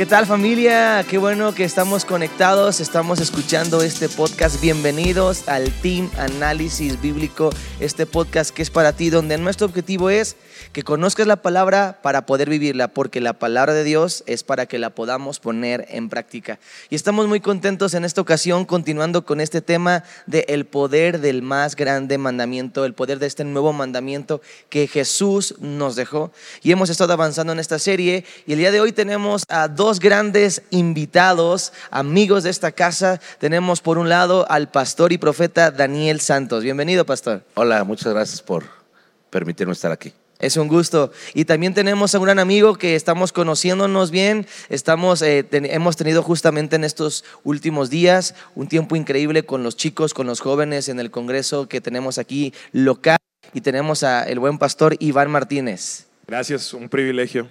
¿Qué tal familia? Qué bueno que estamos conectados, estamos escuchando este podcast. Bienvenidos al Team Análisis Bíblico, este podcast que es para ti, donde nuestro objetivo es que conozcas la palabra para poder vivirla, porque la palabra de Dios es para que la podamos poner en práctica. Y estamos muy contentos en esta ocasión, continuando con este tema de poder del más grande mandamiento, el poder de este nuevo mandamiento que Jesús nos dejó. Y hemos estado avanzando en esta serie y el día de hoy tenemos a dos grandes invitados, amigos de esta casa. Tenemos por un lado al pastor y profeta Daniel Santos. Bienvenido, pastor. Hola, muchas gracias por permitirme estar aquí. Es un gusto. Y también tenemos a un gran amigo que estamos conociéndonos bien. Estamos, eh, hemos tenido justamente en estos últimos días un tiempo increíble con los chicos, con los jóvenes en el congreso que tenemos aquí local. Y tenemos a el buen pastor Iván Martínez. Gracias, un privilegio.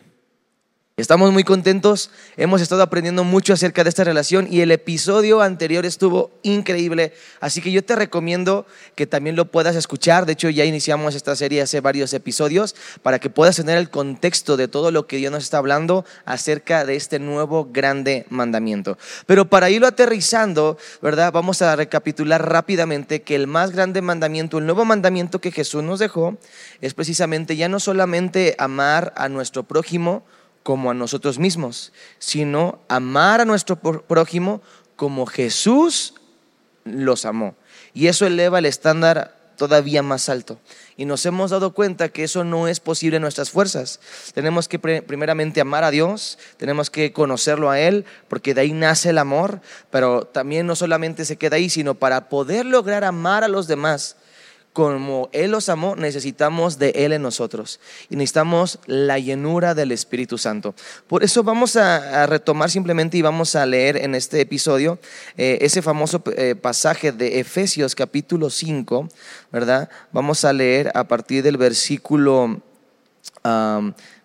Estamos muy contentos, hemos estado aprendiendo mucho acerca de esta relación y el episodio anterior estuvo increíble, así que yo te recomiendo que también lo puedas escuchar, de hecho ya iniciamos esta serie hace varios episodios para que puedas tener el contexto de todo lo que Dios nos está hablando acerca de este nuevo grande mandamiento. Pero para irlo aterrizando, ¿verdad? Vamos a recapitular rápidamente que el más grande mandamiento, el nuevo mandamiento que Jesús nos dejó, es precisamente ya no solamente amar a nuestro prójimo, como a nosotros mismos, sino amar a nuestro prójimo como Jesús los amó. Y eso eleva el estándar todavía más alto. Y nos hemos dado cuenta que eso no es posible en nuestras fuerzas. Tenemos que primeramente amar a Dios, tenemos que conocerlo a Él, porque de ahí nace el amor, pero también no solamente se queda ahí, sino para poder lograr amar a los demás, como Él los amó, necesitamos de Él en nosotros. Y necesitamos la llenura del Espíritu Santo. Por eso vamos a, retomar simplemente y vamos a leer en este episodio eh, ese famoso eh, pasaje de Efesios capítulo 5, ¿verdad? Vamos a leer a partir del versículo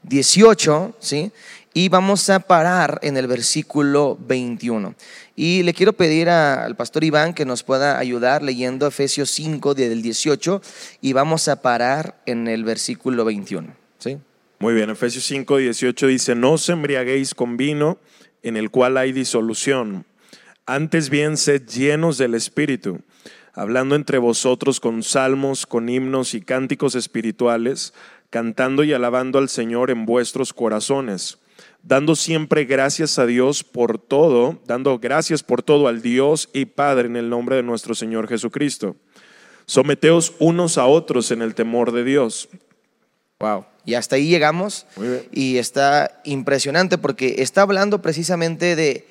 18, ¿sí? Y vamos a parar en el versículo 21. Y le quiero pedir al pastor Iván que nos pueda ayudar leyendo Efesios 5 del 18 y vamos a parar en el versículo 21. ¿sí? Muy bien, Efesios 5, 18 dice, no os embriaguéis con vino en el cual hay disolución, antes bien sed llenos del Espíritu, hablando entre vosotros con salmos, con himnos y cánticos espirituales, cantando y alabando al Señor en vuestros corazones dando siempre gracias a Dios por todo, dando gracias por todo al Dios y Padre en el nombre de nuestro Señor Jesucristo. Someteos unos a otros en el temor de Dios. Wow. Y hasta ahí llegamos. Y está impresionante porque está hablando precisamente de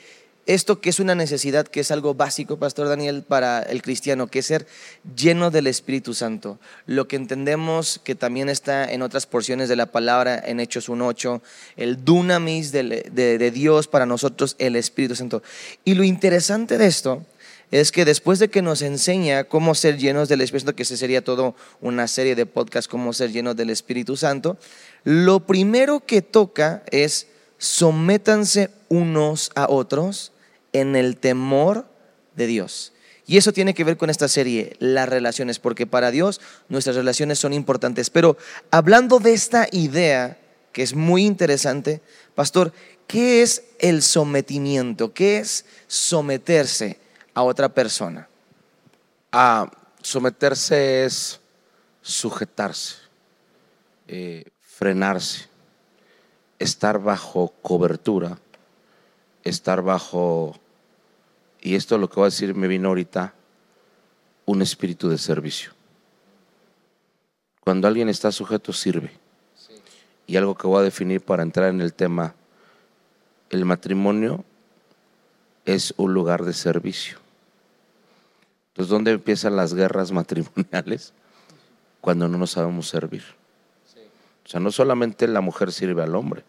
esto que es una necesidad, que es algo básico, Pastor Daniel, para el cristiano, que es ser lleno del Espíritu Santo. Lo que entendemos que también está en otras porciones de la palabra, en Hechos 1.8, el dunamis de, de Dios para nosotros, el Espíritu Santo. Y lo interesante de esto es que después de que nos enseña cómo ser llenos del Espíritu Santo, que ese sería todo una serie de podcasts, cómo ser llenos del Espíritu Santo, lo primero que toca es sométanse unos a otros en el temor de Dios. Y eso tiene que ver con esta serie, las relaciones, porque para Dios nuestras relaciones son importantes. Pero hablando de esta idea, que es muy interesante, pastor, ¿qué es el sometimiento? ¿Qué es someterse a otra persona? A someterse es sujetarse, eh, frenarse, estar bajo cobertura, estar bajo y esto lo que voy a decir me vino ahorita, un espíritu de servicio. Cuando alguien está sujeto, sirve. Y algo que voy a definir para entrar en el tema, el matrimonio es un lugar de servicio. Entonces, ¿dónde empiezan las guerras matrimoniales? Cuando no nos sabemos servir. O sea, no solamente la mujer sirve al hombre,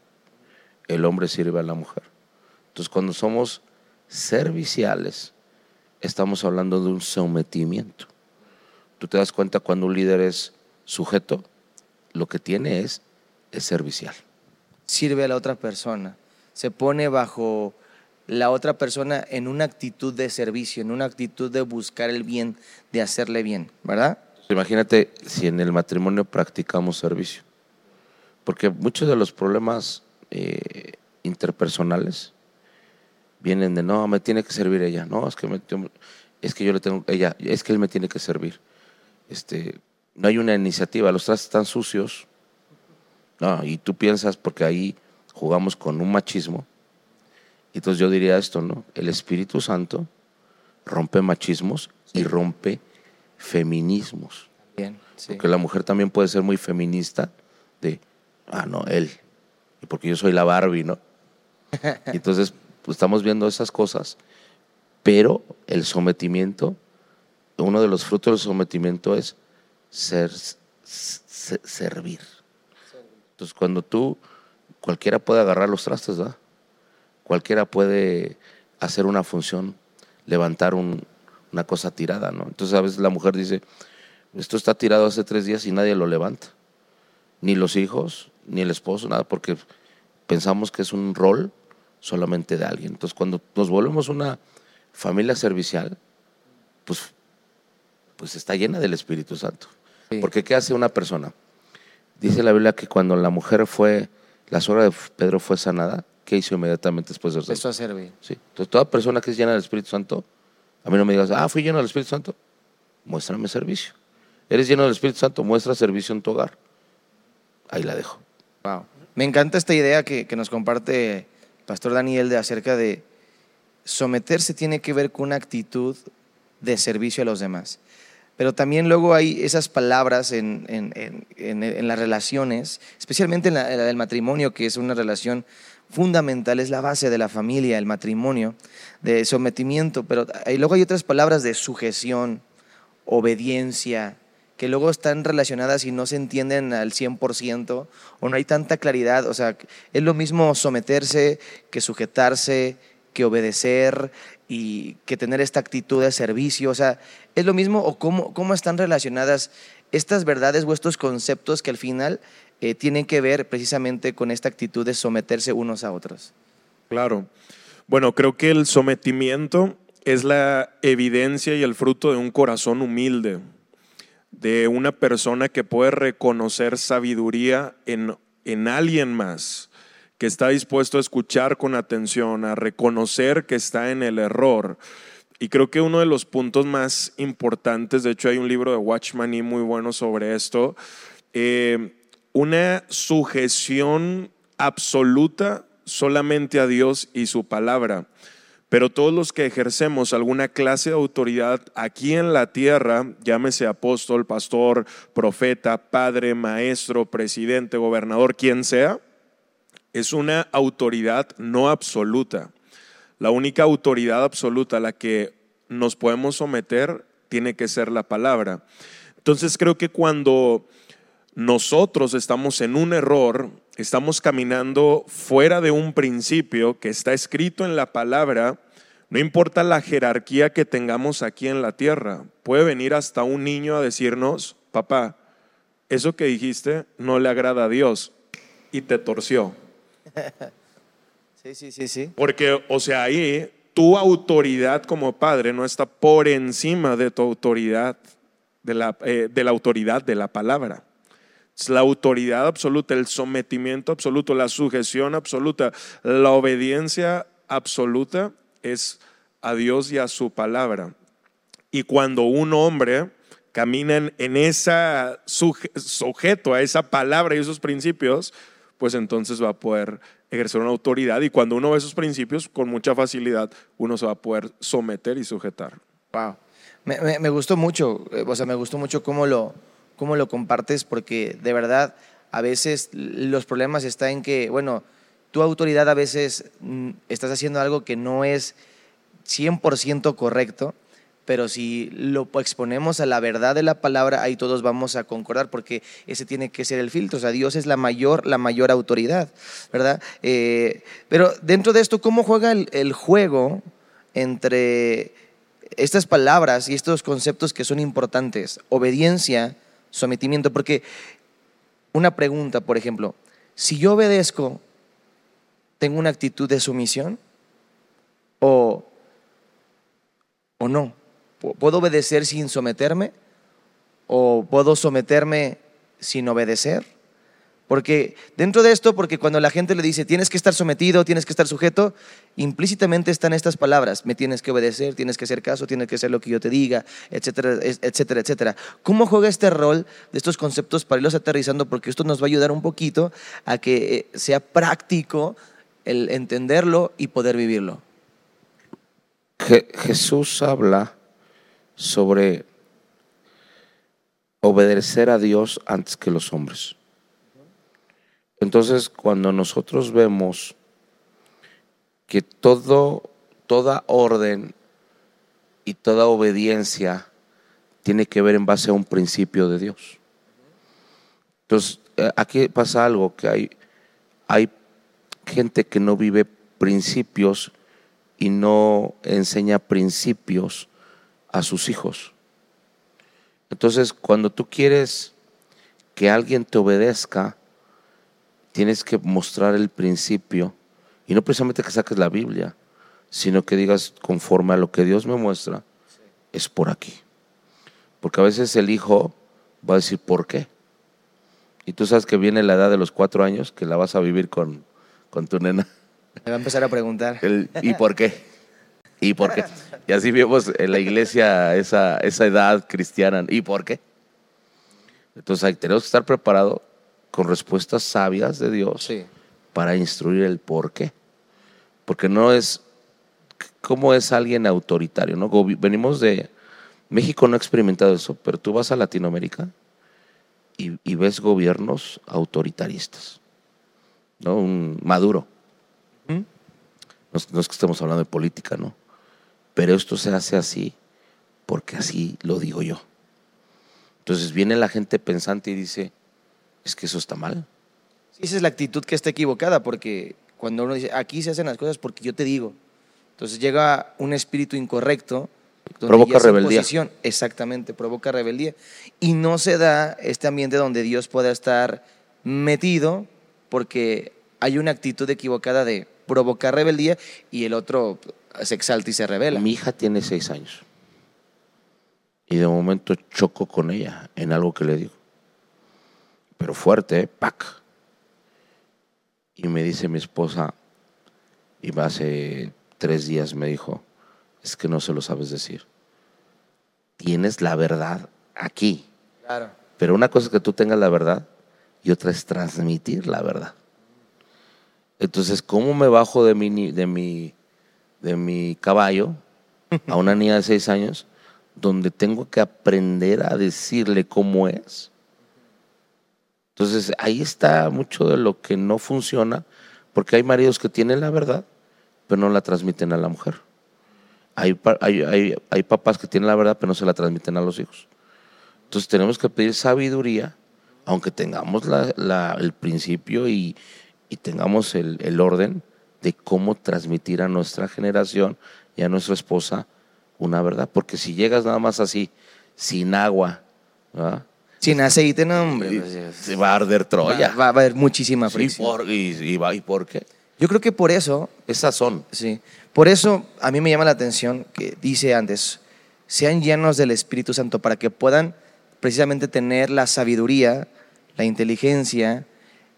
el hombre sirve a la mujer. Entonces, cuando somos serviciales, estamos hablando de un sometimiento. Tú te das cuenta cuando un líder es sujeto, lo que tiene es, es servicial. Sirve a la otra persona, se pone bajo la otra persona en una actitud de servicio, en una actitud de buscar el bien, de hacerle bien, ¿verdad? Imagínate si en el matrimonio practicamos servicio, porque muchos de los problemas eh, interpersonales vienen de, no, me tiene que servir ella, no, es que, me- yo- es que yo le tengo, ella, es que él me tiene que servir. Este, no hay una iniciativa, los trastes están sucios, no, y tú piensas, porque ahí jugamos con un machismo, entonces yo diría esto, ¿no? El Espíritu Santo rompe machismos y rompe feminismos. Bien, sí. Porque la mujer también puede ser muy feminista de, ah, no, él. Porque yo soy la Barbie, ¿no? Y entonces pues, estamos viendo esas cosas, pero el sometimiento, uno de los frutos del sometimiento es ser, se- servir. Entonces cuando tú, cualquiera puede agarrar los trastes, ¿verdad? Cualquiera puede hacer una función, levantar un- una cosa tirada, ¿no? Entonces a veces la mujer dice, esto está tirado hace tres días y nadie lo levanta. Ni los hijos, ni el esposo, nada, porque pensamos que es un rol solamente de alguien. Entonces, cuando nos volvemos una familia servicial, pues, pues está llena del Espíritu Santo. Sí. Porque ¿qué hace una persona? Dice la Biblia que cuando la mujer fue, la suegra de Pedro fue sanada, ¿qué hizo inmediatamente después de ser Empezó a servir. Sí. Entonces, toda persona que es llena del Espíritu Santo, a mí no me digas, ah, fui lleno del Espíritu Santo, muéstrame servicio. Eres lleno del Espíritu Santo, muestra servicio en tu hogar. Ahí la dejo. Wow. Me encanta esta idea que, que nos comparte Pastor Daniel de acerca de someterse tiene que ver con una actitud de servicio a los demás. Pero también luego hay esas palabras en, en- en- las relaciones, especialmente en la, del matrimonio, que es una relación fundamental, es la base de la familia, el matrimonio, de sometimiento. Pero ahí luego hay otras palabras de sujeción, obediencia, que luego están relacionadas y no se entienden al 100% o no hay tanta claridad. O sea, es lo mismo someterse que sujetarse, que obedecer y que tener esta actitud de servicio. O sea, es lo mismo o cómo, cómo están relacionadas estas verdades o estos conceptos que al final eh, tienen que ver precisamente con esta actitud de someterse unos a otros. Claro. Bueno, creo que el sometimiento es la evidencia y el fruto de un corazón humilde, de una persona que puede reconocer sabiduría en, en alguien más, que está dispuesto a escuchar con atención, a reconocer que está en el error. Y creo que uno de los puntos más importantes, de hecho hay un libro de Watchman y muy bueno sobre esto, eh, una sujeción absoluta solamente a Dios y su palabra. Pero todos los que ejercemos alguna clase de autoridad aquí en la tierra, llámese apóstol, pastor, profeta, padre, maestro, presidente, gobernador, quien sea, es una autoridad no absoluta. La única autoridad absoluta a la que nos podemos someter tiene que ser la palabra. Entonces creo que cuando nosotros estamos en un error, estamos caminando fuera de un principio que está escrito en la palabra, no importa la jerarquía que tengamos aquí en la tierra, puede venir hasta un niño a decirnos, papá, eso que dijiste no le agrada a Dios y te torció. Sí, sí, sí, sí. Porque, o sea, ahí tu autoridad como padre no está por encima de tu autoridad, de la, eh, de la autoridad de la palabra. Es la autoridad absoluta, el sometimiento absoluto, la sujeción absoluta, la obediencia absoluta es a Dios y a su palabra. Y cuando un hombre camina en, esa suje- sujeto a esa palabra y esos principios, pues entonces va a poder ejercer una autoridad y cuando uno ve esos principios, con mucha facilidad uno se va a poder someter y sujetar. Wow. Me, me- me gustó mucho, eh, o sea, me gustó mucho cómo lo, cómo lo compartes, porque de verdad a veces los problemas están en que, bueno, tu autoridad a veces mm, estás haciendo algo que no es 100% correcto, pero si lo exponemos a la verdad de la palabra, ahí todos vamos a concordar, porque ese tiene que ser el filtro. O sea, Dios es la mayor, la mayor autoridad, ¿verdad? Eh, pero dentro de esto, ¿cómo juega el, el juego entre estas palabras y estos conceptos que son importantes? Obediencia, sometimiento, porque una pregunta, por ejemplo, si yo obedezco, ¿tengo una actitud de sumisión? ¿O, o no? ¿Puedo obedecer sin someterme? ¿O puedo someterme sin obedecer? Porque dentro de esto, porque cuando la gente le dice tienes que estar sometido, tienes que estar sujeto, implícitamente están estas palabras, me tienes que obedecer, tienes que hacer caso, tienes que hacer lo que yo te diga, etcétera, etcétera, etcétera. ¿Cómo juega este rol de estos conceptos para irlos aterrizando? Porque esto nos va a ayudar un poquito a que eh, sea práctico el entenderlo y poder vivirlo. Jesús habla sobre obedecer a Dios antes que los hombres. Entonces, cuando nosotros vemos que todo, toda orden y toda obediencia tiene que ver en base a un principio de Dios. Entonces, eh, aquí pasa algo, que hay, hay gente que no vive principios y no enseña principios a sus hijos. Entonces, cuando tú quieres que alguien te obedezca, tienes que mostrar el principio y no precisamente que saques la Biblia, sino que digas conforme a lo que Dios me muestra, es por aquí. Porque a veces el hijo va a decir, ¿por qué? Y tú sabes que viene la edad de los cuatro años, que la vas a vivir con, con tu nena. Me va a empezar a preguntar. ¿Y por qué? ¿Y por qué? Y así vemos en la iglesia esa, esa edad cristiana. ¿Y por qué? Entonces ahí tenemos que estar preparados con respuestas sabias de Dios para instruir el por qué. Porque no es cómo es alguien autoritario, ¿no? Venimos de México no ha experimentado eso, pero tú vas a Latinoamérica y, ves gobiernos autoritaristas, ¿no? Un Maduro. ¿Mm? No, no, es que estemos hablando de política, ¿no? Pero esto se hace así porque así lo digo yo. Entonces viene la gente pensante y dice, es que eso está mal. Esa es la actitud que está equivocada, porque cuando uno dice, aquí se hacen las cosas porque yo te digo, entonces llega un espíritu incorrecto. Provoca rebeldía. exactamente, provoca rebeldía. Y no se da este ambiente donde Dios pueda estar metido porque hay una actitud equivocada de provocar rebeldía y el otro se exalta y se revela. Mi hija tiene seis años y de momento choco con ella en algo que le digo pero fuerte, ¿eh? ¡pac! Y me dice mi esposa, y hace tres días me dijo, es que no se lo sabes decir. Tienes la verdad aquí. Claro. Pero una cosa es que tú tengas la verdad y otra es transmitir la verdad. Entonces, ¿cómo me bajo de mi, de mi, de mi caballo a una niña de seis años donde tengo que aprender a decirle cómo es? Entonces ahí está mucho de lo que no funciona, porque hay maridos que tienen la verdad, pero no la transmiten a la mujer. Hay, hay, papás que tienen la verdad, pero no se la transmiten a los hijos. Entonces tenemos que pedir sabiduría, aunque tengamos el principio y, tengamos el, el, orden de cómo transmitir a nuestra generación y a nuestra esposa una verdad. Porque si llegas nada más así, sin agua, ¿verdad? Sin aceite, no, hombre. Pues, se va a arder Troya. Va, a haber muchísima fricción. por, y, y, por qué? Yo creo que por eso. Esas son. Sí. Por eso a mí me llama la atención que dice antes: sean llenos del Espíritu Santo para que puedan precisamente tener la sabiduría, la inteligencia,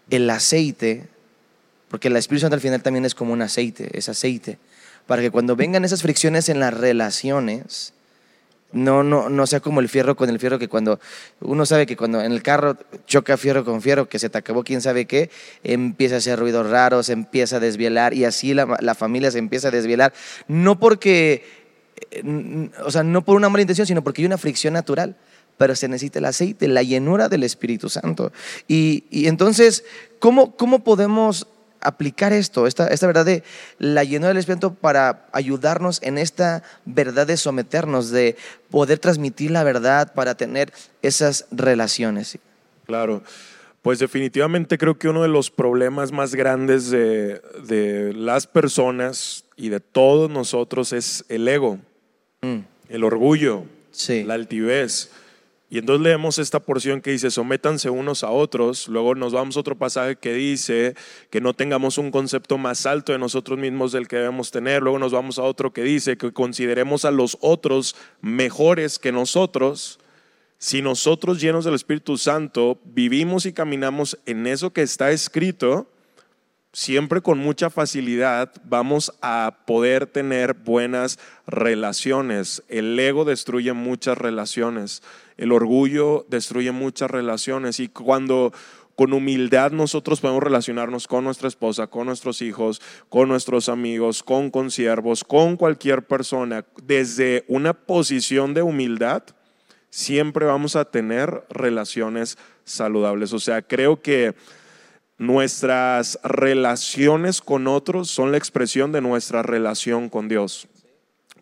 el aceite, porque el Espíritu Santo al final también es como un aceite, es aceite, para que cuando vengan esas fricciones en las relaciones, no, no, no sea como el fierro con el fierro que cuando uno sabe que cuando en el carro choca fierro con fierro, que se te acabó quién sabe qué, empieza a hacer ruidos raros, empieza a desvielar y así la, la familia se empieza a desvielar. No porque, eh, o sea, no por una mala intención, sino porque hay una fricción natural pero se necesita el aceite, la llenura del Espíritu Santo. Y, y entonces, ¿cómo, ¿cómo podemos aplicar esto, esta, esta verdad de la llenura del Espíritu para ayudarnos en esta verdad de someternos, de poder transmitir la verdad para tener esas relaciones. Claro. Pues definitivamente creo que uno de los problemas más grandes de, de las personas y de todos nosotros es el ego, mm. el orgullo, la altivez. Y entonces leemos esta porción que dice, sométanse unos a otros. Luego nos vamos a otro pasaje que dice que no tengamos un concepto más alto de nosotros mismos del que debemos tener. Luego nos vamos a otro que dice que consideremos a los otros mejores que nosotros. si nosotros llenos del Espíritu Santo vivimos y caminamos en eso que está escrito, siempre con mucha facilidad vamos a poder tener buenas relaciones. El ego destruye muchas relaciones, el orgullo destruye muchas relaciones y cuando con humildad nosotros podemos relacionarnos con nuestra esposa, con nuestros hijos, con nuestros amigos, con consiervos, con cualquier persona, desde una posición de humildad, siempre vamos a tener relaciones saludables. O sea, creo que nuestras relaciones con otros son la expresión de nuestra relación con Dios.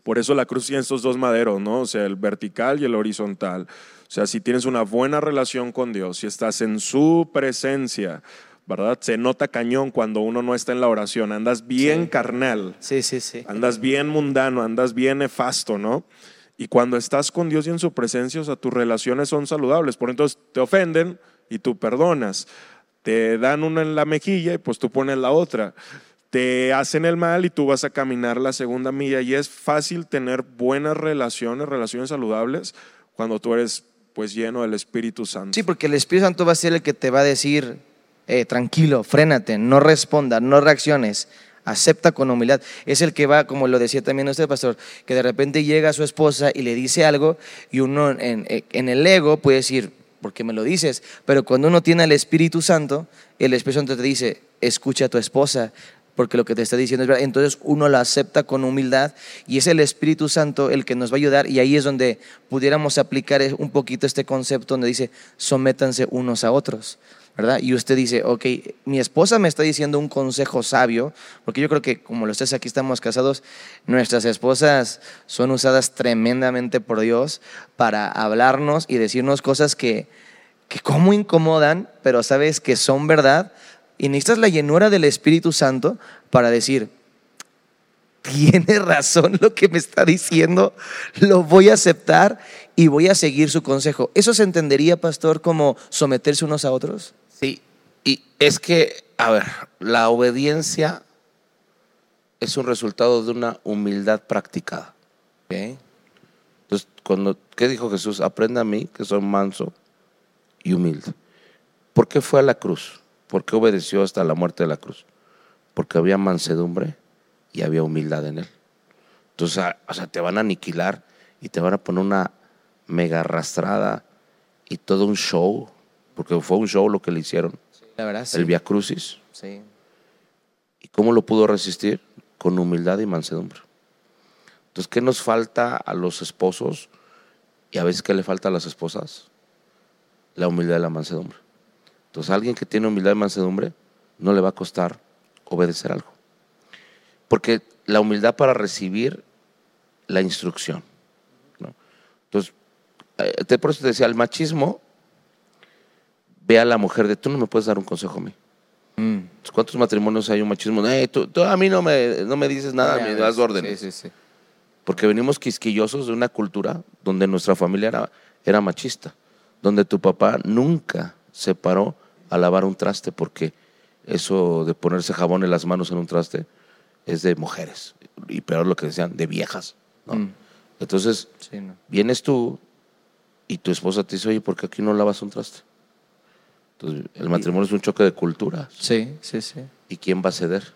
Por eso la cruz tiene estos dos maderos, ¿no? O sea, el vertical y el horizontal. O sea, si tienes una buena relación con Dios, si estás en su presencia, ¿verdad? Se nota cañón cuando uno no está en la oración. Andas bien carnal. Sí, sí, sí. Andas bien mundano, andas bien nefasto, ¿no? Y cuando estás con Dios y en su presencia, o sea, tus relaciones son saludables. Por entonces te ofenden y tú perdonas. Te dan una en la mejilla y pues tú pones la otra. Te hacen el mal y tú vas a caminar la segunda milla. Y es fácil tener buenas relaciones, relaciones saludables, cuando tú eres pues lleno del Espíritu Santo. Sí, porque el Espíritu Santo va a ser el que te va a decir, eh, tranquilo, frénate, no responda, no reacciones acepta con humildad. Es el que va, como lo decía también usted, pastor, que de repente llega a su esposa y le dice algo y uno en, en el ego puede decir, ¿por qué me lo dices? Pero cuando uno tiene al Espíritu Santo, el Espíritu Santo te dice, escucha a tu esposa, porque lo que te está diciendo es verdad. Entonces uno lo acepta con humildad y es el Espíritu Santo el que nos va a ayudar y ahí es donde pudiéramos aplicar un poquito este concepto donde dice, sométanse unos a otros. ¿verdad? Y usted dice, ok, mi esposa me está diciendo un consejo sabio, porque yo creo que como los tres aquí estamos casados, nuestras esposas son usadas tremendamente por Dios para hablarnos y decirnos cosas que, que como incomodan, pero sabes que son verdad. Y necesitas la llenura del Espíritu Santo para decir, tiene razón lo que me está diciendo, lo voy a aceptar y voy a seguir su consejo. ¿Eso se entendería, pastor, como someterse unos a otros? Sí, y es que, a ver, la obediencia es un resultado de una humildad practicada. Entonces, cuando, ¿qué dijo Jesús? Aprenda a mí, que soy manso y humilde. ¿Por qué fue a la cruz? ¿Por qué obedeció hasta la muerte de la cruz? Porque había mansedumbre y había humildad en él. Entonces, o sea, te van a aniquilar y te van a poner una mega arrastrada y todo un show porque fue un show lo que le hicieron. la verdad, El Via Crucis. Sí. ¿Y cómo lo pudo resistir? Con humildad y mansedumbre. Entonces, ¿qué nos falta a los esposos? Y a veces, ¿qué le falta a las esposas? La humildad y la mansedumbre. Entonces, a alguien que tiene humildad y mansedumbre no le va a costar obedecer algo. Porque la humildad para recibir la instrucción. Entonces, eh, por eso te decía, el machismo ve a la mujer de tú no me puedes dar un consejo a mí. Mm. ¿Cuántos matrimonios hay un machismo? tú, a mí no me, no me dices nada, me das órdenes. Sí, sí, sí. Porque venimos quisquillosos de una cultura donde nuestra familia era, era machista, donde tu papá nunca se paró a lavar un traste porque eso de ponerse jabón en las manos en un traste es de mujeres y peor lo que decían, de viejas. Mm. Entonces, vienes tú y tu esposa te dice, oye, ¿por qué aquí no lavas un traste? Entonces, el matrimonio es un choque de culturas. Sí, sí, sí. ¿Y quién va a ceder?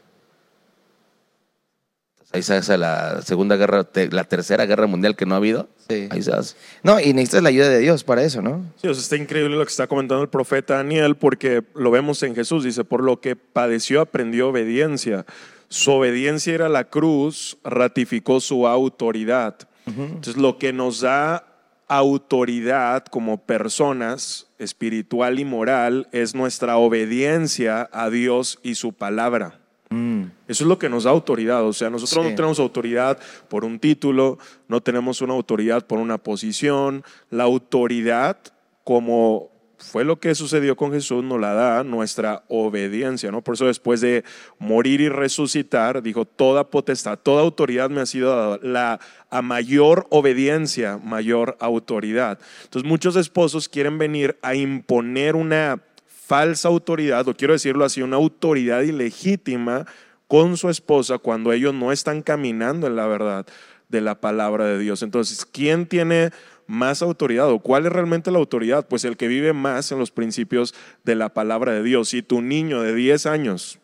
Ahí se hace la segunda guerra, la tercera guerra mundial que no ha habido. Sí. Ahí se hace. No, y necesitas la ayuda de Dios para eso, ¿no? Sí, o sea, está increíble lo que está comentando el profeta Daniel, porque lo vemos en Jesús. Dice, por lo que padeció, aprendió obediencia. Su obediencia era la cruz, ratificó su autoridad. Entonces, lo que nos da autoridad como personas espiritual y moral es nuestra obediencia a Dios y su palabra. Mm. Eso es lo que nos da autoridad. O sea, nosotros no tenemos autoridad por un título, no tenemos una autoridad por una posición. La autoridad como fue lo que sucedió con Jesús, nos la da nuestra obediencia, ¿no? Por eso después de morir y resucitar, dijo, toda potestad, toda autoridad me ha sido dada, la, a mayor obediencia, mayor autoridad. Entonces muchos esposos quieren venir a imponer una falsa autoridad, o quiero decirlo así, una autoridad ilegítima con su esposa cuando ellos no están caminando en la verdad de la palabra de Dios. Entonces, ¿quién tiene más autoridad. ¿O cuál es realmente la autoridad? Pues el que vive más en los principios de la palabra de Dios. Si tu niño de 10 años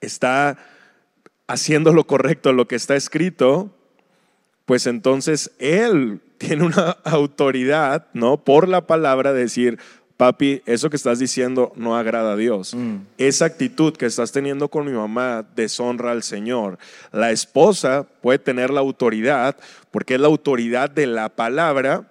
está haciendo lo correcto, lo que está escrito, pues entonces él tiene una autoridad, ¿no? Por la palabra de decir, papi, eso que estás diciendo no agrada a Dios. Mm. Esa actitud que estás teniendo con mi mamá deshonra al Señor. La esposa puede tener la autoridad, porque es la autoridad de la palabra.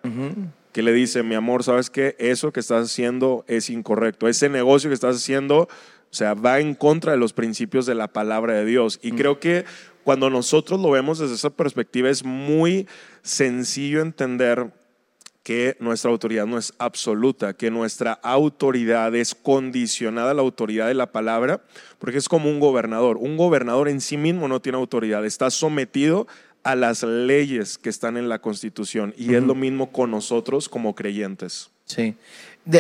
Que le dice, mi amor, ¿sabes qué? Eso que estás haciendo es incorrecto. Ese negocio que estás haciendo, o sea, va en contra de los principios de la palabra de Dios. Y creo que cuando nosotros lo vemos desde esa perspectiva es muy sencillo entender que nuestra autoridad no es absoluta, que nuestra autoridad es condicionada a la autoridad de la palabra, porque es como un gobernador. Un gobernador en sí mismo no tiene autoridad, está sometido a las leyes que están en la Constitución y es lo mismo con nosotros como creyentes. Sí.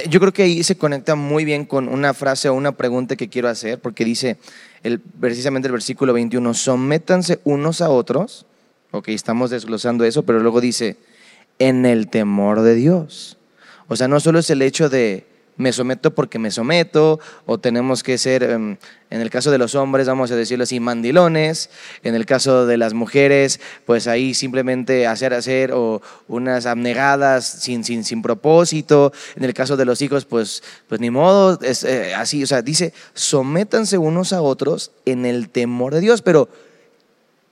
Yo creo que ahí se conecta muy bien con una frase o una pregunta que quiero hacer, porque dice el, precisamente el versículo 21, sométanse unos a otros. Ok, estamos desglosando eso, pero luego dice, en el temor de Dios. O sea, no solo es el hecho de me someto porque me someto, o tenemos que ser, em, en el caso de los hombres, vamos a decirlo así, mandilones, en el caso de las mujeres, pues ahí simplemente hacer, hacer, o unas abnegadas sin, sin, sin propósito, en el caso de los hijos, pues, pues ni modo, es eh, así, o sea, dice, sométanse unos a otros en el temor de Dios, pero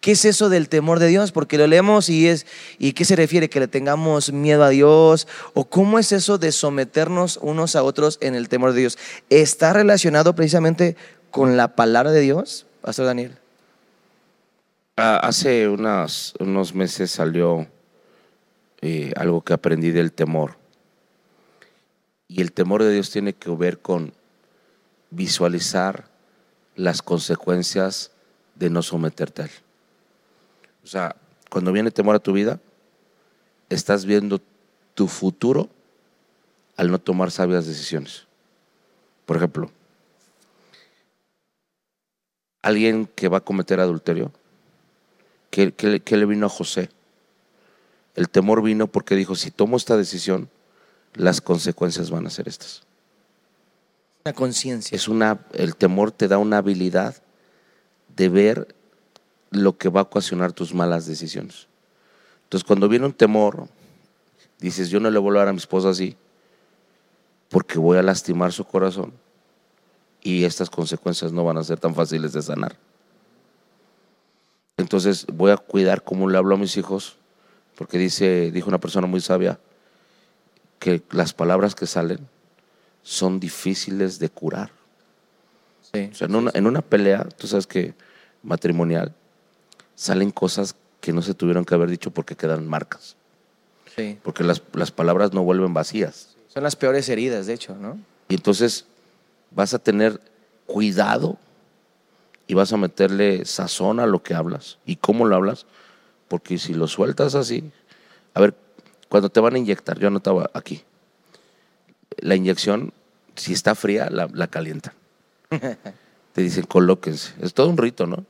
¿Qué es eso del temor de Dios? Porque lo leemos y es ¿y qué se refiere que le tengamos miedo a Dios o cómo es eso de someternos unos a otros en el temor de Dios? ¿Está relacionado precisamente con la palabra de Dios, Pastor Daniel? Ah, Hace unas- unos meses salió eh, algo que aprendí del temor. Y el temor de Dios tiene que ver con visualizar las consecuencias de no someterte a Él. O sea, cuando viene temor a tu vida, estás viendo tu futuro al no tomar sabias decisiones. Por ejemplo, alguien que va a cometer adulterio, ¿qué, qué le- qué le vino a José? El temor vino porque dijo, si tomo esta decisión, las consecuencias van a ser estas. Una conciencia. Es una, el temor te da una habilidad de ver lo que va a ocasionar tus malas decisiones. Entonces, cuando viene un temor, dices, yo no le voy a hablar a mi esposa así, porque voy a lastimar su corazón y estas consecuencias no van a ser tan fáciles de sanar. Entonces, voy a cuidar cómo le hablo a mis hijos, porque dice, dijo una persona muy sabia, que las palabras que salen son difíciles de curar. Sí. O sea, en una, en una pelea, tú sabes que matrimonial, salen cosas que no se tuvieron que haber dicho porque quedan marcas. Sí. Porque las, las palabras no vuelven vacías. Son las peores heridas, de hecho, ¿no? Y entonces vas a tener cuidado y vas a meterle sazón a lo que hablas. ¿Y cómo lo hablas? Porque si lo sueltas así, a ver, cuando te van a inyectar, yo anotaba aquí, la inyección, si está fría, la, la calientan. Te dicen, colóquense. Es todo un rito, ¿no?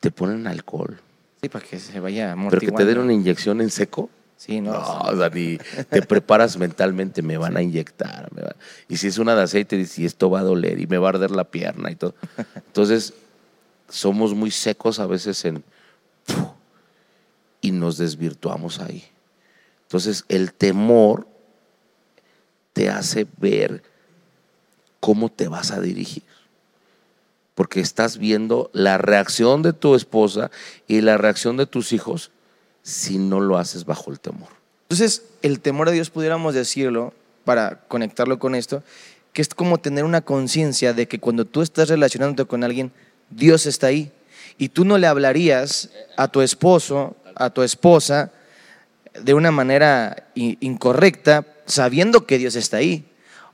Te ponen alcohol. Sí, para que se vaya Pero que te amortiguando. den una inyección en seco. Sí, no. No, Dani, te preparas mentalmente, me van a inyectar. me va- Y si es una de aceite, dices, y esto va a doler y me va a arder la pierna y todo. Entonces, somos muy secos a veces en... y nos desvirtuamos ahí. Entonces, el temor te hace ver cómo te vas a dirigir. Porque estás viendo la reacción de tu esposa y la reacción de tus hijos si no lo haces bajo el temor. Entonces, el temor a Dios, pudiéramos decirlo, para conectarlo con esto, que es como tener una conciencia de que cuando tú estás relacionándote con alguien, Dios está ahí. Y tú no le hablarías a tu esposo, a tu esposa, de una manera incorrecta, sabiendo que Dios está ahí.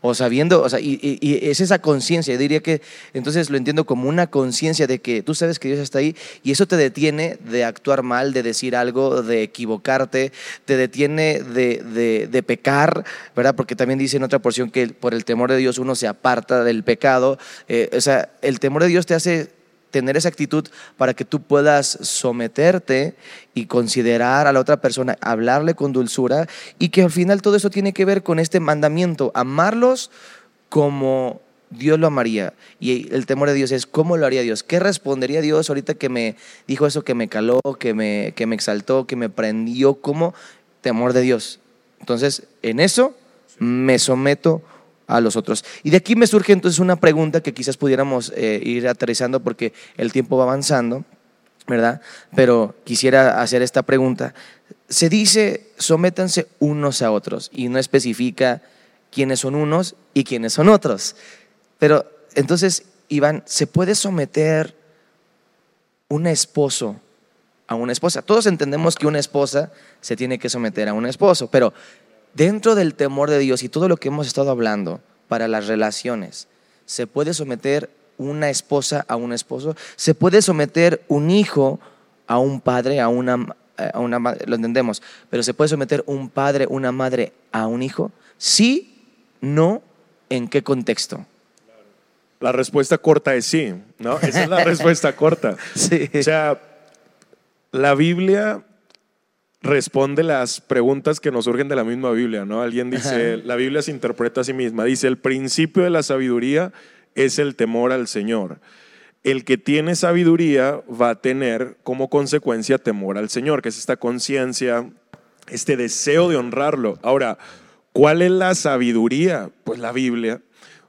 O sabiendo, o sea, y, y- es esa conciencia, diría que entonces lo entiendo como una conciencia de que tú sabes que Dios está ahí y eso te detiene de actuar mal, de decir algo, de equivocarte, te detiene de, de- de pecar, ¿verdad? Porque también dice en otra porción que por el temor de Dios uno se aparta del pecado. Eh, o sea, el temor de Dios te hace tener esa actitud para que tú puedas someterte y considerar a la otra persona, hablarle con dulzura y que al final todo eso tiene que ver con este mandamiento, amarlos como Dios lo amaría. Y el temor de Dios es, ¿cómo lo haría Dios? ¿Qué respondería Dios ahorita que me dijo eso, que me caló, que me, que me exaltó, que me prendió? ¿Cómo? Temor de Dios. Entonces, en eso me someto a los otros. Y de aquí me surge entonces una pregunta que quizás pudiéramos eh, ir aterrizando porque el tiempo va avanzando, ¿verdad? Pero quisiera hacer esta pregunta. Se dice, sométanse unos a otros y no especifica quiénes son unos y quiénes son otros. Pero entonces, Iván, ¿se puede someter un esposo a una esposa? Todos entendemos que una esposa se tiene que someter a un esposo, pero dentro del temor de Dios y todo lo que hemos estado hablando para las relaciones, ¿se puede someter una esposa a un esposo? ¿Se puede someter un hijo a un padre, a una, a una madre? Lo entendemos, pero ¿se puede someter un padre, una madre a un hijo? Sí, no, ¿en qué contexto? La respuesta corta es sí, ¿no? Esa es la respuesta corta. Sí. O sea, la Biblia responde las preguntas que nos surgen de la misma Biblia, ¿no? Alguien dice, la Biblia se interpreta a sí misma, dice, el principio de la sabiduría es el temor al Señor. El que tiene sabiduría va a tener como consecuencia temor al Señor, que es esta conciencia, este deseo de honrarlo. Ahora, ¿cuál es la sabiduría? Pues la Biblia.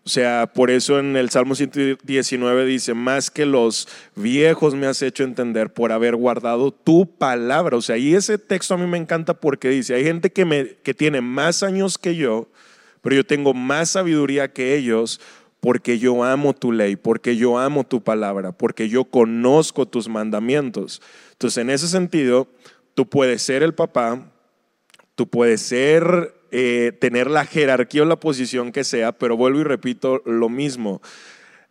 O sea, por eso en el Salmo 119 dice, más que los viejos me has hecho entender por haber guardado tu palabra. O sea, y ese texto a mí me encanta porque dice, hay gente que, me, que tiene más años que yo, pero yo tengo más sabiduría que ellos porque yo amo tu ley, porque yo amo tu palabra, porque yo conozco tus mandamientos. Entonces, en ese sentido, tú puedes ser el papá, tú puedes ser eh, tener la jerarquía o la posición que sea, pero vuelvo y repito lo mismo.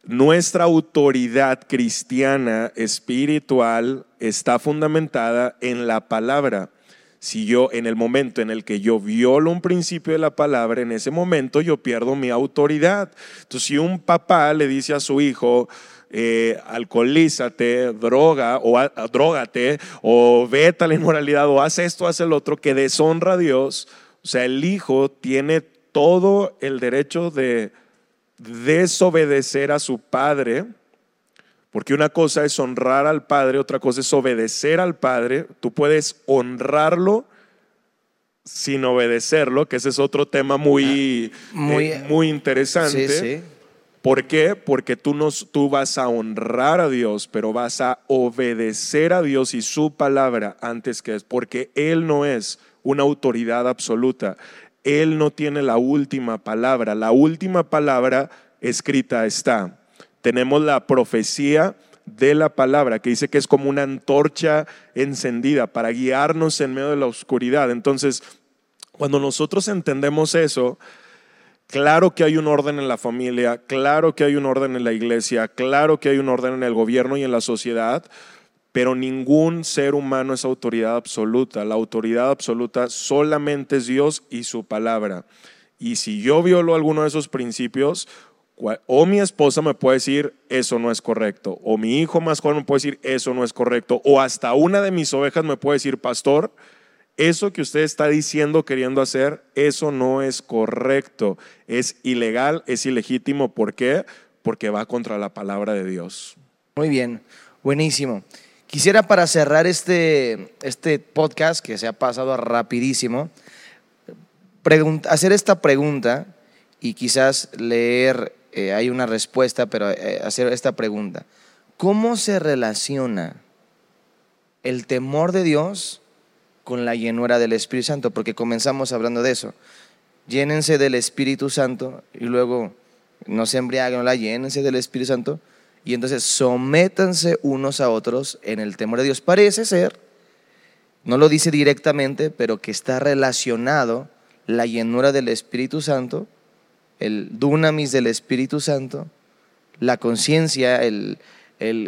Nuestra autoridad cristiana, espiritual, está fundamentada en la palabra. Si yo, en el momento en el que yo violo un principio de la palabra, en ese momento yo pierdo mi autoridad. Entonces, si un papá le dice a su hijo, eh, alcoholízate, droga o drogate o vete a la inmoralidad o haz esto, haz el otro, que deshonra a Dios, o sea, el hijo tiene todo el derecho de desobedecer a su padre, porque una cosa es honrar al padre, otra cosa es obedecer al padre. Tú puedes honrarlo sin obedecerlo, que ese es otro tema muy, Ah, Muy- eh, muy interesante. Sí, sí. ¿Por qué? Porque tú, no, tú vas a honrar a Dios, pero vas a obedecer a Dios y su palabra antes que es, porque Él no es una autoridad absoluta. Él no tiene la última palabra. La última palabra escrita está. Tenemos la profecía de la palabra, que dice que es como una antorcha encendida para guiarnos en medio de la oscuridad. Entonces, cuando nosotros entendemos eso, Claro que hay un orden en la familia, claro que hay un orden en la iglesia, claro que hay un orden en el gobierno y en la sociedad, pero ningún ser humano es autoridad absoluta. La autoridad absoluta solamente es Dios y su palabra. Y si yo violo alguno de esos principios, o mi esposa me puede decir, eso no es correcto, o mi hijo más joven me puede decir, eso no es correcto, o hasta una de mis ovejas me puede decir, pastor, eso que usted está diciendo, queriendo hacer, eso no es correcto, es ilegal, es ilegítimo. ¿Por qué? Porque va contra la palabra de Dios. Muy bien, buenísimo. Quisiera para cerrar este, este podcast, que se ha pasado rapidísimo, hacer esta pregunta y quizás leer, eh, hay una respuesta, pero eh, hacer esta pregunta. ¿Cómo se relaciona el temor de Dios con la llenura del Espíritu Santo? Porque comenzamos hablando de eso. Llénense del Espíritu Santo y luego no se embriaguen, la llénense del Espíritu Santo y entonces sométanse unos a otros en el temor de Dios. Parece ser, no lo dice directamente, pero que está relacionado la llenura del Espíritu Santo, el dunamis del Espíritu Santo, la conciencia, el,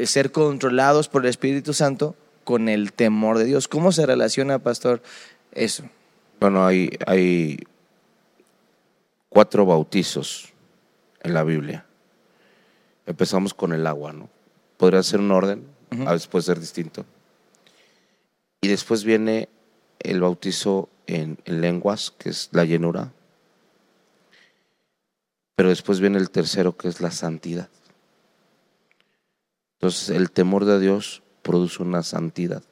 ser controlados por el Espíritu Santo con el temor de Dios. ¿Cómo se relaciona, pastor, eso? Bueno, hay cuatro bautizos en la Biblia. Empezamos con el agua, ¿no? podría ser un orden, a veces puede ser distinto. Y después viene el bautizo en, en lenguas, que es la llenura. Pero después viene el tercero, que es la santidad. Entonces, el temor de Dios produce una santidad.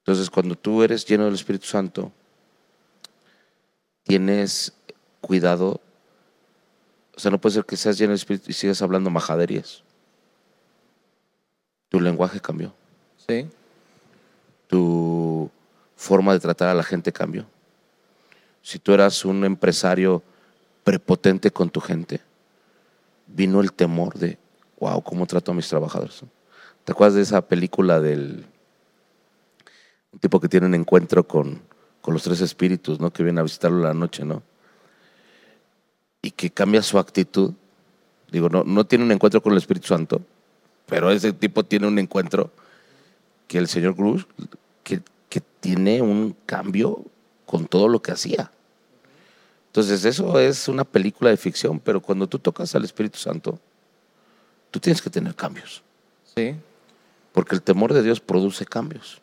Entonces, cuando tú eres lleno del Espíritu Santo, tienes cuidado. O sea, no puede ser que seas lleno del Espíritu y sigas hablando majaderías. Tu lenguaje cambió. Sí. Tu forma de tratar a la gente cambió. Si tú eras un empresario prepotente con tu gente, vino el temor de, wow, ¿cómo trato a mis trabajadores? ¿Te acuerdas de esa película del un tipo que tiene un encuentro con, con los tres espíritus, ¿no? Que viene a visitarlo la noche, ¿no? Y que cambia su actitud. Digo, no, no tiene un encuentro con el Espíritu Santo, pero ese tipo tiene un encuentro que el señor Cruz, que, que tiene un cambio con todo lo que hacía. Entonces, eso es una película de ficción, pero cuando tú tocas al Espíritu Santo, tú tienes que tener cambios. Sí. Porque el temor de Dios produce cambios.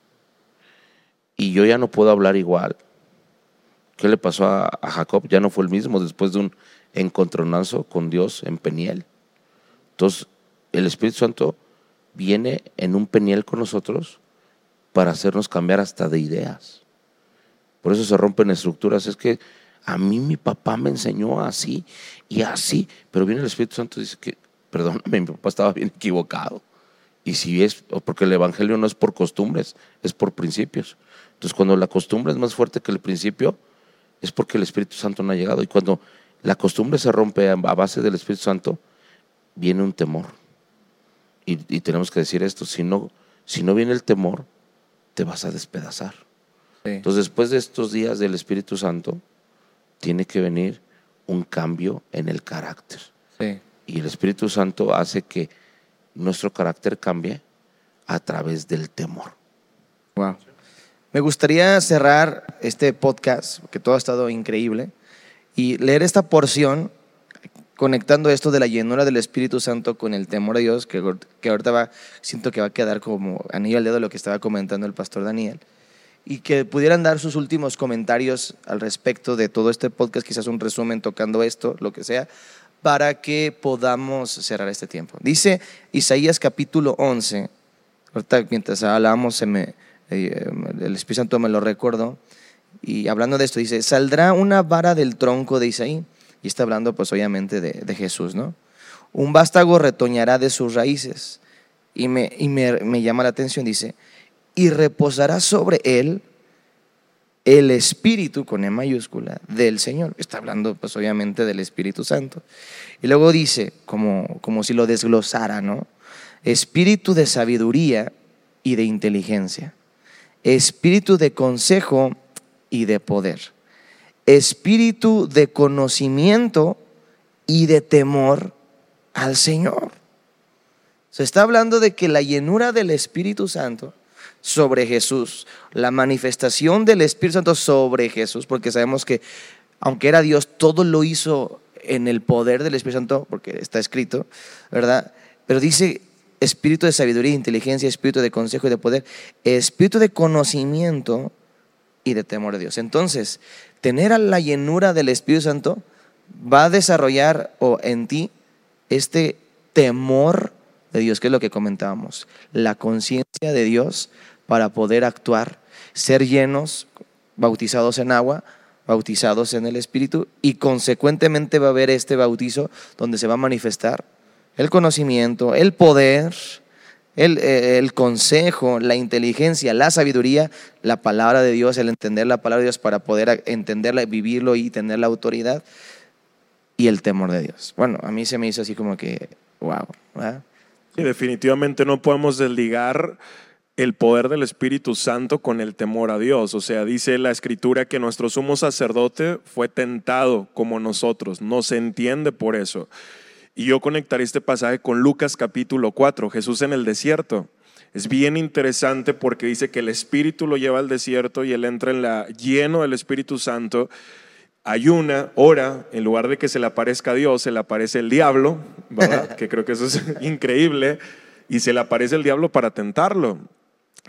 Y yo ya no puedo hablar igual. ¿Qué le pasó a, a Jacob? Ya no fue el mismo después de un encontronazo con Dios en Peniel. Entonces, el Espíritu Santo viene en un Peniel con nosotros para hacernos cambiar hasta de ideas. Por eso se rompen estructuras. Es que a mí mi papá me enseñó así y así, pero viene el Espíritu Santo y dice que, perdóname, mi papá estaba bien equivocado. Y si es, porque el Evangelio no es por costumbres, es por principios. Entonces, cuando la costumbre es más fuerte que el principio, es porque el Espíritu Santo no ha llegado. Y cuando la costumbre se rompe a base del Espíritu Santo, viene un temor. Y, y tenemos que decir esto, si no, si no viene el temor, te vas a despedazar. Sí. Entonces, después de estos días del Espíritu Santo, tiene que venir un cambio en el carácter. Sí. Y el Espíritu Santo hace que nuestro carácter cambie a través del temor. Wow. Me gustaría cerrar este podcast, porque todo ha estado increíble, y leer esta porción conectando esto de la llenura del Espíritu Santo con el temor a Dios, que, que ahorita va, siento que va a quedar como anillo al dedo lo que estaba comentando el pastor Daniel, y que pudieran dar sus últimos comentarios al respecto de todo este podcast, quizás un resumen tocando esto, lo que sea, para que podamos cerrar este tiempo. Dice Isaías capítulo 11, ahorita mientras hablábamos se me, eh, el Espíritu Santo me lo recordó, y hablando de esto dice, saldrá una vara del tronco de Isaí, y está hablando pues obviamente de, Jesús, ¿no? Un vástago retoñará de sus raíces, y me, y me, me llama la atención, dice, y reposará sobre él el Espíritu, con E mayúscula, del Señor. Está hablando, pues obviamente, del Espíritu Santo. Y luego dice, como, como si lo desglosara, ¿no? Espíritu de sabiduría y de inteligencia. Espíritu de consejo y de poder. Espíritu de conocimiento y de temor al Señor. Se está hablando de que la llenura del Espíritu Santo sobre Jesús, la manifestación del Espíritu Santo sobre Jesús, porque sabemos que aunque era Dios, todo lo hizo en el poder del Espíritu Santo, porque está escrito, ¿verdad? Pero dice espíritu de sabiduría, inteligencia, espíritu de consejo y de poder, espíritu de conocimiento y de temor de Dios. Entonces, tener a la llenura del Espíritu Santo va a desarrollar o en ti este temor de Dios, que es lo que comentábamos, la conciencia de Dios para poder actuar, ser llenos, bautizados en agua, bautizados en el Espíritu y consecuentemente va a haber este bautizo donde se va a manifestar el conocimiento, el poder, el, eh, el, consejo, la inteligencia, la sabiduría, la palabra de Dios, el entender la palabra de Dios para poder entenderla, vivirlo y tener la autoridad y el temor de Dios. Bueno, a mí se me hizo así como que, wow. ¿verdad? Sí, definitivamente no podemos desligar el poder del Espíritu Santo con el temor a Dios. O sea, dice la escritura que nuestro sumo sacerdote fue tentado como nosotros, no se entiende por eso. Y yo conectaré este pasaje con Lucas capítulo 4, Jesús en el desierto. Es bien interesante porque dice que el Espíritu lo lleva al desierto y él entra en la lleno del Espíritu Santo ayuna, ora, en lugar de que se le aparezca a Dios, se le aparece el diablo, ¿verdad? que creo que eso es increíble, y se le aparece el diablo para tentarlo.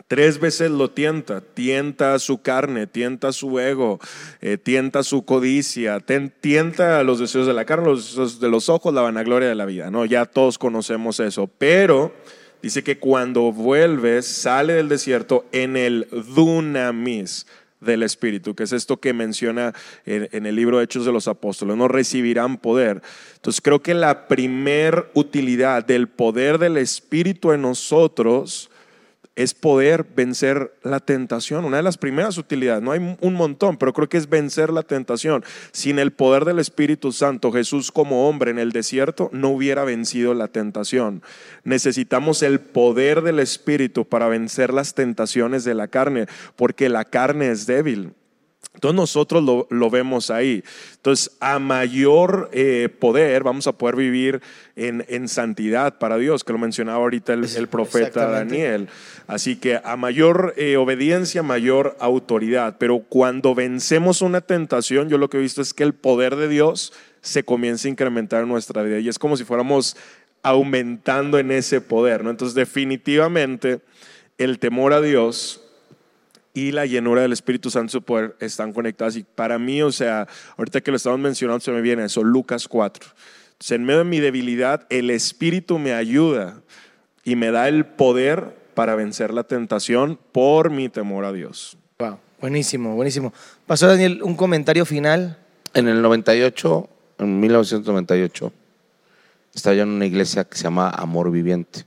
Tres veces lo tienta, tienta su carne, tienta su ego, eh, tienta su codicia, tienta los deseos de la carne, los deseos de los ojos, la vanagloria de la vida. No, ya todos conocemos eso, pero dice que cuando vuelves sale del desierto en el dunamis del Espíritu, que es esto que menciona en, en, el libro Hechos de los Apóstoles, no recibirán poder. Entonces creo que la primer utilidad del poder del Espíritu en nosotros es poder vencer la tentación. Una de las primeras utilidades, no hay un montón, pero creo que es vencer la tentación. Sin el poder del Espíritu Santo, Jesús como hombre en el desierto no hubiera vencido la tentación. Necesitamos el poder del Espíritu para vencer las tentaciones de la carne, porque la carne es débil. Entonces nosotros lo, vemos ahí. Entonces a mayor eh, poder vamos a poder vivir en, santidad para Dios, que lo mencionaba ahorita el, profeta Daniel. Así que a mayor eh, obediencia, mayor autoridad. Pero cuando vencemos una tentación, yo lo que he visto es que el poder de Dios se comienza a incrementar en nuestra vida. Y es como si fuéramos aumentando en ese poder. ¿no? Entonces definitivamente el temor a Dios y la llenura del Espíritu Santo su poder están conectadas. Y para mí, o sea, ahorita que lo estamos mencionando, se me viene eso, Lucas 4. Entonces, en medio de mi debilidad, el Espíritu me ayuda y me da el poder para vencer la tentación por mi temor a Dios. Wow, buenísimo, buenísimo. Pasó Daniel, un comentario final. En el 98, en 1998, estaba yo en una iglesia que se llama Amor Viviente.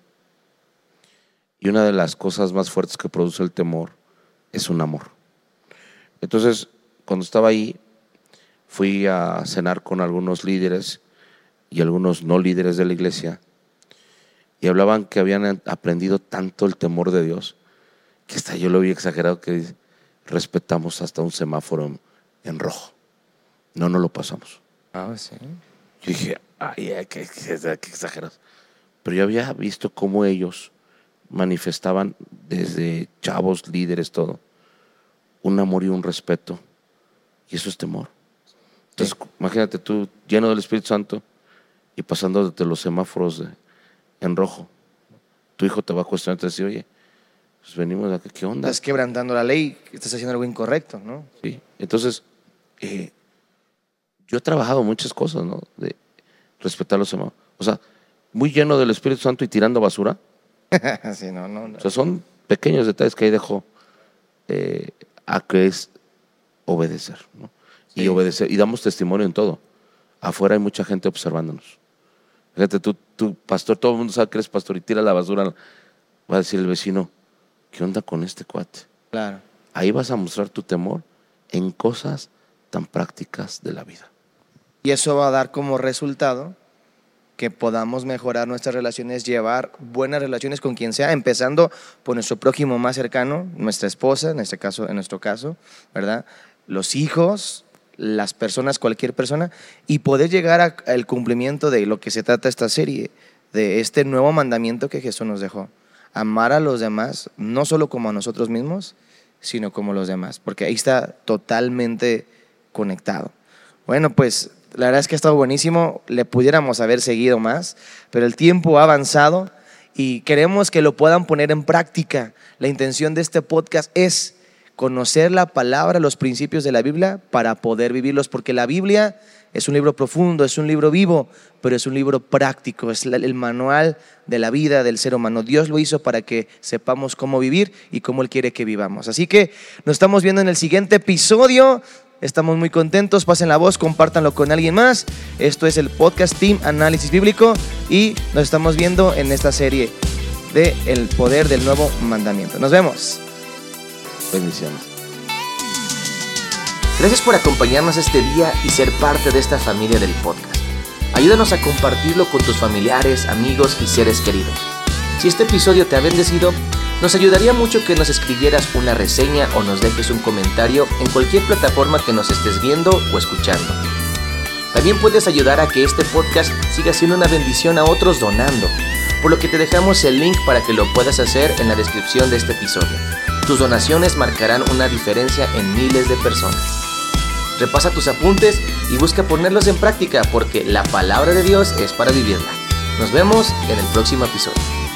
Y una de las cosas más fuertes que produce el temor es un amor. Entonces, cuando estaba ahí, fui a cenar con algunos líderes y algunos no líderes de la iglesia y hablaban que habían aprendido tanto el temor de Dios que hasta yo lo vi exagerado que respetamos hasta un semáforo en, rojo. No, no lo pasamos. Ah, sí. Yo dije, ay, qué, qué, qué exagerado. Pero yo había visto cómo ellos manifestaban desde chavos, líderes, todo, un amor y un respeto. Y eso es temor. Entonces, imagínate tú lleno del Espíritu Santo y pasando desde los semáforos en rojo. Tu hijo te va a cuestionar y te dice, oye, pues venimos de acá, ¿qué onda? Estás quebrantando la ley, estás haciendo algo incorrecto, ¿no? Sí. Entonces, eh, yo he trabajado muchas cosas, ¿no? De respetar los semáforos. O sea, muy lleno del Espíritu Santo y tirando basura O sea, son pequeños detalles que ahí dejó eh, a que es obedecer. Y obedecer. Y damos testimonio en todo. Afuera hay mucha gente observándonos. Fíjate, tú, tú, pastor, todo el mundo sabe que eres pastor y tira la basura. Va a decir el vecino, ¿qué onda con este cuate? Claro. Ahí vas a mostrar tu temor en cosas tan prácticas de la vida. Y eso va a dar como resultado que podamos mejorar nuestras relaciones, llevar buenas relaciones con quien sea, empezando por nuestro prójimo más cercano, nuestra esposa, en este caso, en nuestro caso, ¿verdad? Los hijos, las personas, cualquier persona, y poder llegar al cumplimiento de lo que se trata esta serie, de este nuevo mandamiento que Jesús nos dejó. Amar a los demás, no solo como a nosotros mismos, sino como los demás, porque ahí está totalmente conectado. Bueno, pues la verdad es que ha estado buenísimo, le pudiéramos haber seguido más, pero el tiempo ha avanzado y queremos que lo puedan poner en práctica. La intención de este podcast es conocer la palabra, los principios de la Biblia para poder vivirlos, porque la Biblia es un libro profundo, es un libro vivo, pero es un libro práctico, es el manual de la vida del ser humano. Dios lo hizo para que sepamos cómo vivir y cómo Él quiere que vivamos. Así que nos estamos viendo en el siguiente episodio Estamos muy contentos, pasen la voz, compártanlo con alguien más. Esto es el podcast Team Análisis Bíblico y nos estamos viendo en esta serie de El Poder del Nuevo Mandamiento. Nos vemos. Bendiciones. Gracias por acompañarnos este día y ser parte de esta familia del podcast. Ayúdanos a compartirlo con tus familiares, amigos y seres queridos. Si este episodio te ha bendecido, nos ayudaría mucho que nos escribieras una reseña o nos dejes un comentario en cualquier plataforma que nos estés viendo o escuchando. También puedes ayudar a que este podcast siga siendo una bendición a otros donando, por lo que te dejamos el link para que lo puedas hacer en la descripción de este episodio. Tus donaciones marcarán una diferencia en miles de personas. repasa tus apuntes y busca ponerlos en práctica porque la palabra de Dios es para vivirla. Nos vemos en el próximo episodio.